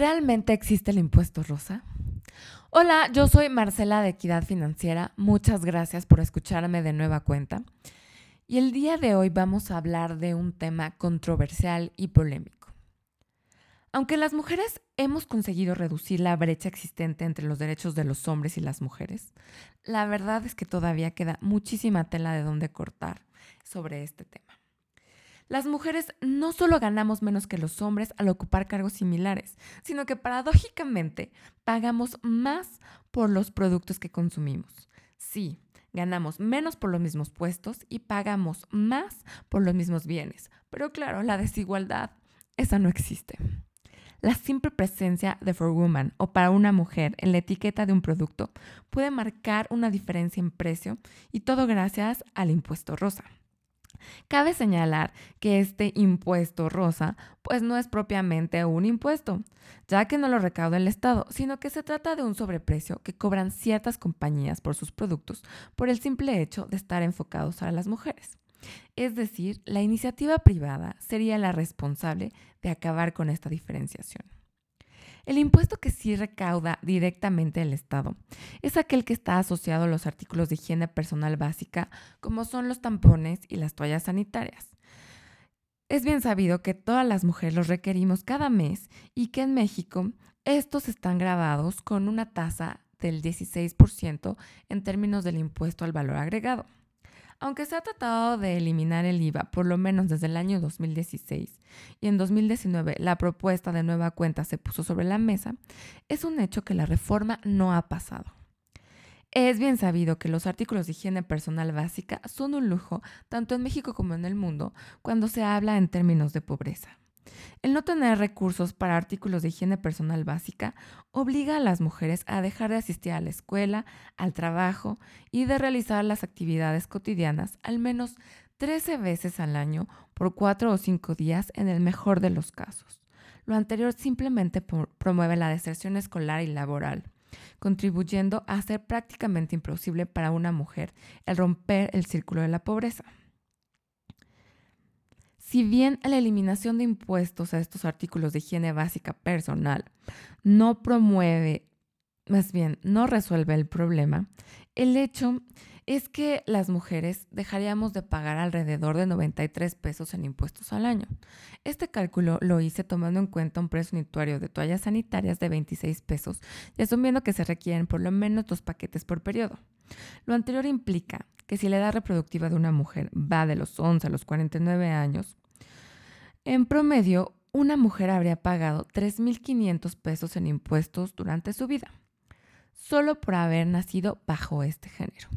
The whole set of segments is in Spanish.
¿Realmente existe el impuesto rosa? Hola, yo soy Marcela de Equidad Financiera. Muchas gracias por escucharme de nueva cuenta. Y el día de hoy vamos a hablar de un tema controversial y polémico. Aunque las mujeres hemos conseguido reducir la brecha existente entre los derechos de los hombres y las mujeres, la verdad es que todavía queda muchísima tela de dónde cortar sobre este tema. Las mujeres no solo ganamos menos que los hombres al ocupar cargos similares, sino que paradójicamente pagamos más por los productos que consumimos. Sí, ganamos menos por los mismos puestos y pagamos más por los mismos bienes. Pero claro, la desigualdad, esa no existe. La simple presencia de for woman o para una mujer en la etiqueta de un producto puede marcar una diferencia en precio y todo gracias al impuesto rosa. Cabe señalar que este impuesto rosa pues no es propiamente un impuesto, ya que no lo recauda el Estado, sino que se trata de un sobreprecio que cobran ciertas compañías por sus productos por el simple hecho de estar enfocados a las mujeres. Es decir, la iniciativa privada sería la responsable de acabar con esta diferenciación. El impuesto que sí recauda directamente el Estado es aquel que está asociado a los artículos de higiene personal básica, como son los tampones y las toallas sanitarias. Es bien sabido que todas las mujeres los requerimos cada mes y que en México estos están grabados con una tasa del 16% en términos del impuesto al valor agregado. Aunque se ha tratado de eliminar el IVA por lo menos desde el año 2016 y en 2019 la propuesta de nueva cuenta se puso sobre la mesa, es un hecho que la reforma no ha pasado. Es bien sabido que los artículos de higiene personal básica son un lujo tanto en México como en el mundo cuando se habla en términos de pobreza. El no tener recursos para artículos de higiene personal básica obliga a las mujeres a dejar de asistir a la escuela, al trabajo y de realizar las actividades cotidianas al menos 13 veces al año por 4 o 5 días en el mejor de los casos. Lo anterior simplemente promueve la deserción escolar y laboral, contribuyendo a hacer prácticamente imposible para una mujer el romper el círculo de la pobreza. Si bien la eliminación de impuestos a estos artículos de higiene básica personal no promueve, más bien no resuelve el problema, el hecho es que las mujeres dejaríamos de pagar alrededor de 93 pesos en impuestos al año. Este cálculo lo hice tomando en cuenta un precio unitario de toallas sanitarias de 26 pesos y asumiendo que se requieren por lo menos dos paquetes por periodo. Lo anterior implica que si la edad reproductiva de una mujer va de los 11 a los 49 años, en promedio, una mujer habría pagado 3.500 pesos en impuestos durante su vida, solo por haber nacido bajo este género.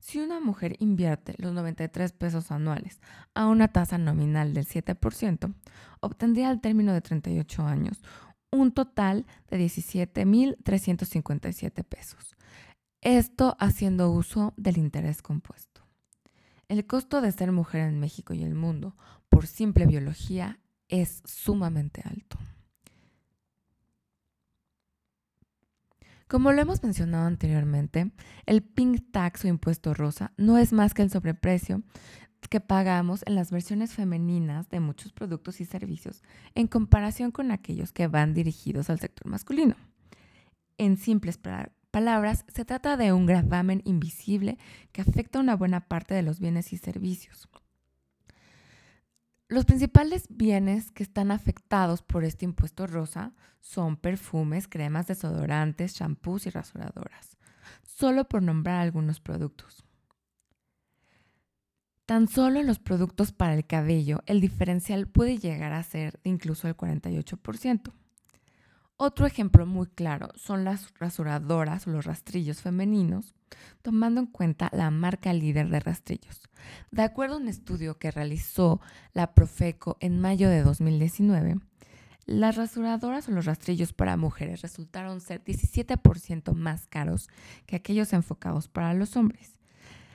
Si una mujer invierte los 93 pesos anuales a una tasa nominal del 7%, obtendría al término de 38 años un total de 17.357 pesos. Esto haciendo uso del interés compuesto. El costo de ser mujer en México y el mundo por simple biología es sumamente alto. Como lo hemos mencionado anteriormente, el pink tax o impuesto rosa no es más que el sobreprecio que pagamos en las versiones femeninas de muchos productos y servicios en comparación con aquellos que van dirigidos al sector masculino. En simples palabras, se trata de un gravamen invisible que afecta a una buena parte de los bienes y servicios. Los principales bienes que están afectados por este impuesto rosa son perfumes, cremas, desodorantes, champús y rasuradoras, solo por nombrar algunos productos. Tan solo en los productos para el cabello, el diferencial puede llegar a ser incluso el 48%. Otro ejemplo muy claro son las rasuradoras o los rastrillos femeninos, tomando en cuenta la marca líder de rastrillos. De acuerdo a un estudio que realizó la Profeco en mayo de 2019, las rasuradoras o los rastrillos para mujeres resultaron ser 17% más caros que aquellos enfocados para los hombres.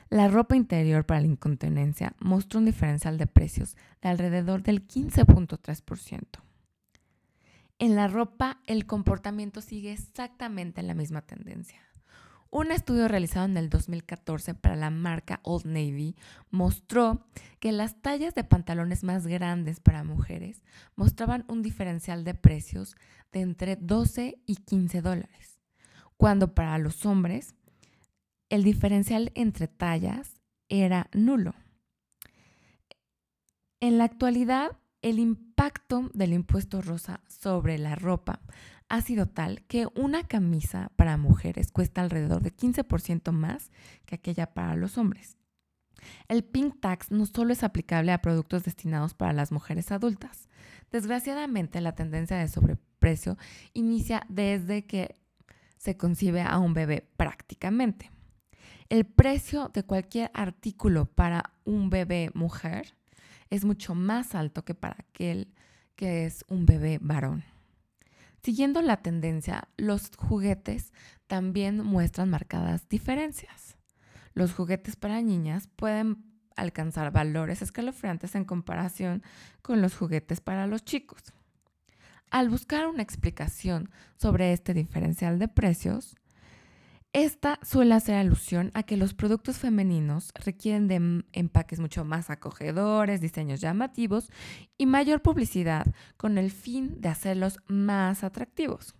La ropa interior para la incontinencia mostró un diferencial de precios de alrededor del 15.3%. En la ropa, el comportamiento sigue exactamente la misma tendencia. Un estudio realizado en el 2014 para la marca Old Navy mostró que las tallas de pantalones más grandes para mujeres mostraban un diferencial de precios de entre 12 y 15 dólares, cuando para los hombres el diferencial entre tallas era nulo. En la actualidad, el impacto del impuesto rosa sobre la ropa ha sido tal que una camisa para mujeres cuesta alrededor de 15% más que aquella para los hombres. El pink tax no solo es aplicable a productos destinados para las mujeres adultas. Desgraciadamente, la tendencia de sobreprecio inicia desde que se concibe a un bebé prácticamente. El precio de cualquier artículo para un bebé mujer es mucho más alto que para aquel que es un bebé varón. Siguiendo la tendencia, los juguetes también muestran marcadas diferencias. Los juguetes para niñas pueden alcanzar valores escalofriantes en comparación con los juguetes para los chicos. Al buscar una explicación sobre este diferencial de precios, esta suele hacer alusión a que los productos femeninos requieren de empaques mucho más acogedores, diseños llamativos y mayor publicidad con el fin de hacerlos más atractivos.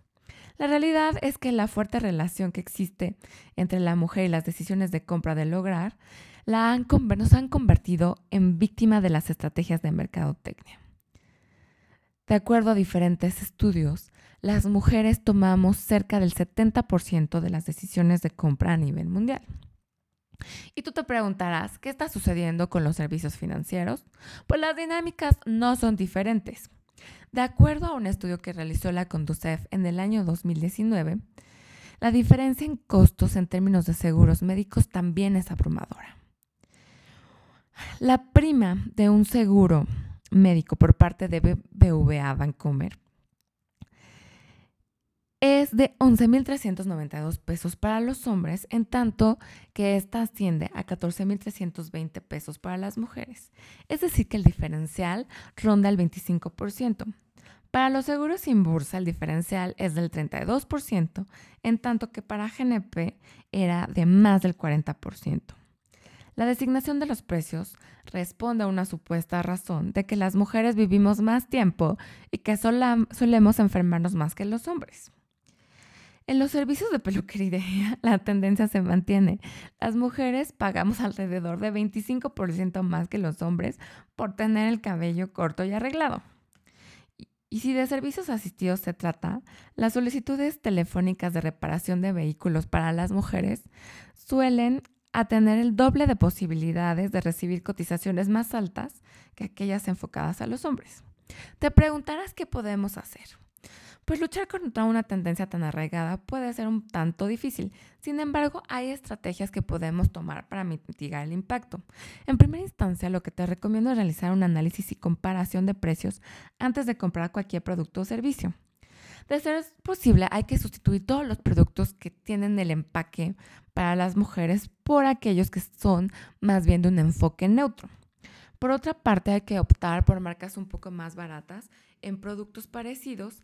La realidad es que la fuerte relación que existe entre la mujer y las decisiones de compra del hogar la han, nos han convertido en víctima de las estrategias de mercadotecnia. De acuerdo a diferentes estudios, las mujeres tomamos cerca del 70% de las decisiones de compra a nivel mundial. Y tú te preguntarás, ¿qué está sucediendo con los servicios financieros? Pues las dinámicas no son diferentes. De acuerdo a un estudio que realizó la Conducef en el año 2019, la diferencia en costos en términos de seguros médicos también es abrumadora. La prima de un seguro médico por parte de BVA Vancomer es de 11.392 pesos para los hombres, en tanto que esta asciende a 14.320 pesos para las mujeres. Es decir, que el diferencial ronda el 25%. Para los seguros sin bursa, el diferencial es del 32%, en tanto que para GNP era de más del 40%. La designación de los precios responde a una supuesta razón de que las mujeres vivimos más tiempo y que solemos enfermarnos más que los hombres. En los servicios de peluquería la tendencia se mantiene. Las mujeres pagamos alrededor de 25% más que los hombres por tener el cabello corto y arreglado. Y si de servicios asistidos se trata, las solicitudes telefónicas de reparación de vehículos para las mujeres suelen tener el doble de posibilidades de recibir cotizaciones más altas que aquellas enfocadas a los hombres. Te preguntarás qué podemos hacer. Pues luchar contra una tendencia tan arraigada puede ser un tanto difícil. Sin embargo, hay estrategias que podemos tomar para mitigar el impacto. En primera instancia, lo que te recomiendo es realizar un análisis y comparación de precios antes de comprar cualquier producto o servicio. De ser posible, hay que sustituir todos los productos que tienen el empaque para las mujeres por aquellos que son más bien de un enfoque neutro. Por otra parte, hay que optar por marcas un poco más baratas en productos parecidos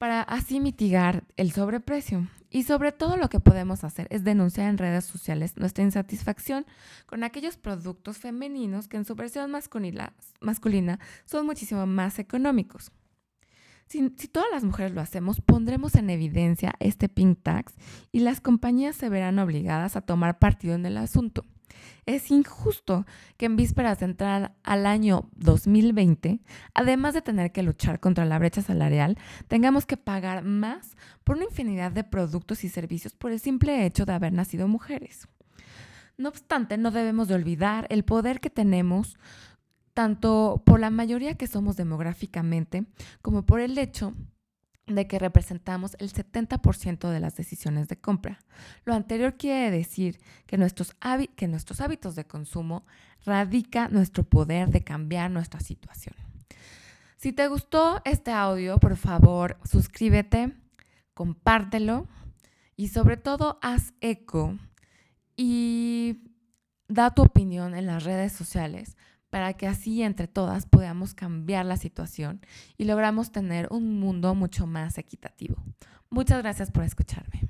para así mitigar el sobreprecio. Y sobre todo lo que podemos hacer es denunciar en redes sociales nuestra insatisfacción con aquellos productos femeninos que en su versión masculina, son muchísimo más económicos. Si, si, todas las mujeres lo hacemos, pondremos en evidencia este pink tax y las compañías se verán obligadas a tomar partido en el asunto. Es injusto que en vísperas de entrar al año 2020, además de tener que luchar contra la brecha salarial, tengamos que pagar más por una infinidad de productos y servicios por el simple hecho de haber nacido mujeres. No obstante, no debemos de olvidar el poder que tenemos tanto por la mayoría que somos demográficamente como por el hecho de que representamos el 70% de las decisiones de compra. Lo anterior quiere decir que nuestros, hábitos de consumo radica nuestro poder de cambiar nuestra situación. Si te gustó este audio, por favor, suscríbete, compártelo y sobre todo haz eco y da tu opinión en las redes sociales para que así entre todas podamos cambiar la situación y logramos tener un mundo mucho más equitativo. Muchas gracias por escucharme.